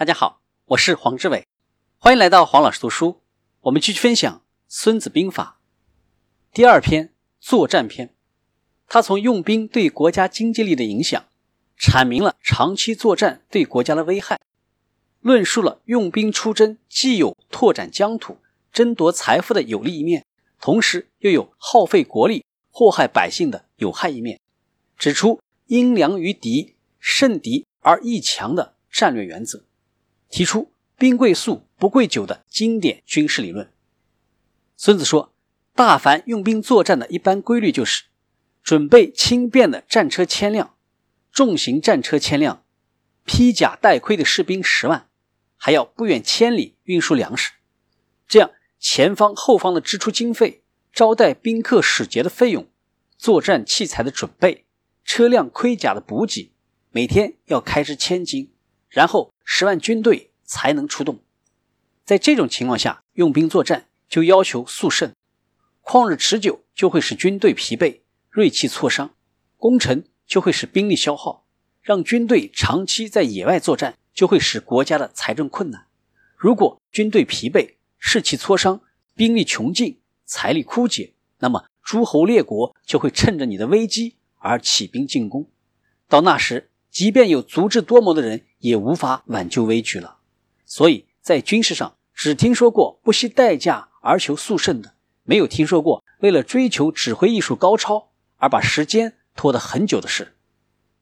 大家好，我是黄志伟，欢迎来到黄老师读书。我们继续分享《孙子兵法》第二篇作战篇。他从用兵对国家经济力的影响，阐明了长期作战对国家的危害，论述了用兵出征既有拓展疆土、争夺财富的有利一面，同时又有耗费国力、祸害百姓的有害一面，指出因粮于敌，胜敌而易强的战略原则。提出“兵贵速，不贵久”的经典军事理论。孙子说：“大凡用兵作战的一般规律就是，准备轻便的战车千辆，重型战车千辆，披甲戴盔的士兵十万，还要不远千里运输粮食。这样，前方后方的支出经费、招待宾客使节的费用、作战器材的准备、车辆盔甲的补给，每天要开支千金。”然后十万军队才能出动，在这种情况下，用兵作战就要求速胜，旷日持久就会使军队疲惫、锐气挫伤，攻城就会使兵力消耗，让军队长期在野外作战就会使国家的财政困难。如果军队疲惫、士气挫伤、兵力穷尽、财力枯竭，那么诸侯列国就会趁着你的危机而起兵进攻，到那时。即便有足智多谋的人，也无法挽救危局了。所以在军事上，只听说过不惜代价而求速胜的，没有听说过为了追求指挥艺术高超而把时间拖得很久的事。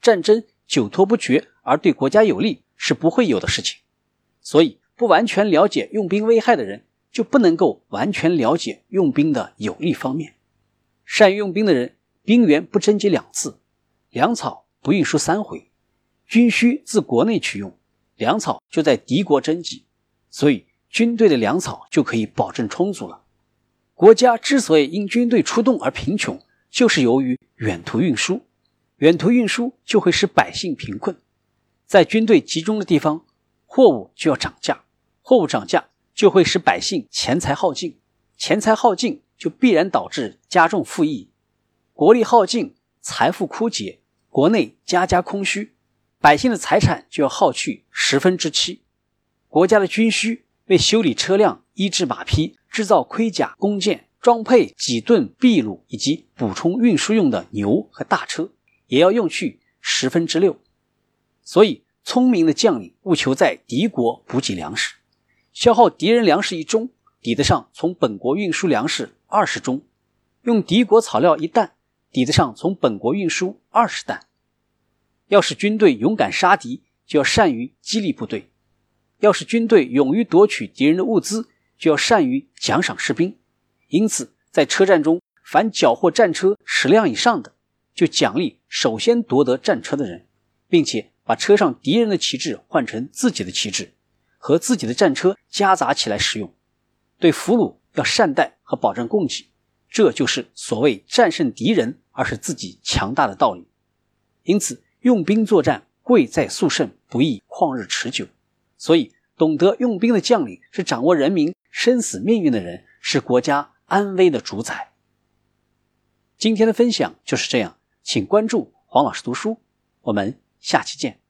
战争久拖不决而对国家有利是不会有的事情。所以，不完全了解用兵危害的人，就不能够完全了解用兵的有利方面。善于用兵的人，兵源不征集两次，粮草不运输三回。军需自国内取用，粮草就在敌国征集，所以军队的粮草就可以保证充足了。国家之所以因军队出动而贫穷，就是由于远途运输，远途运输就会使百姓贫困。在军队集中的地方，货物就要涨价，货物涨价就会使百姓钱财耗尽，钱财耗尽就必然导致加重赋役，国力耗尽，财富枯竭，国内家家空虚。百姓的财产就要耗去十分之七，国家的军需为修理车辆、医治马匹、制造盔甲、弓箭、装配几吨秘鲁以及补充运输用的牛和大车，也要用去十分之六。所以，聪明的将领务求在敌国补给粮食，消耗敌人粮食一中，抵得上从本国运输粮食二十中；用敌国草料一担，抵得上从本国运输二十担。要使军队勇敢杀敌，就要善于激励部队；要使军队勇于夺取敌人的物资，就要善于奖赏士兵。因此，在车战中，凡缴获战车十辆以上的，就奖励首先夺得战车的人，并且把车上敌人的旗帜换成自己的旗帜，和自己的战车夹杂起来使用。对俘虏要善待和保证供给，这就是所谓战胜敌人而使自己强大的道理。因此。用兵作战，贵在速胜，不易旷日持久。所以，懂得用兵的将领是掌握人民生死命运的人，是国家安危的主宰。今天的分享就是这样，请关注黄老师读书，我们下期见。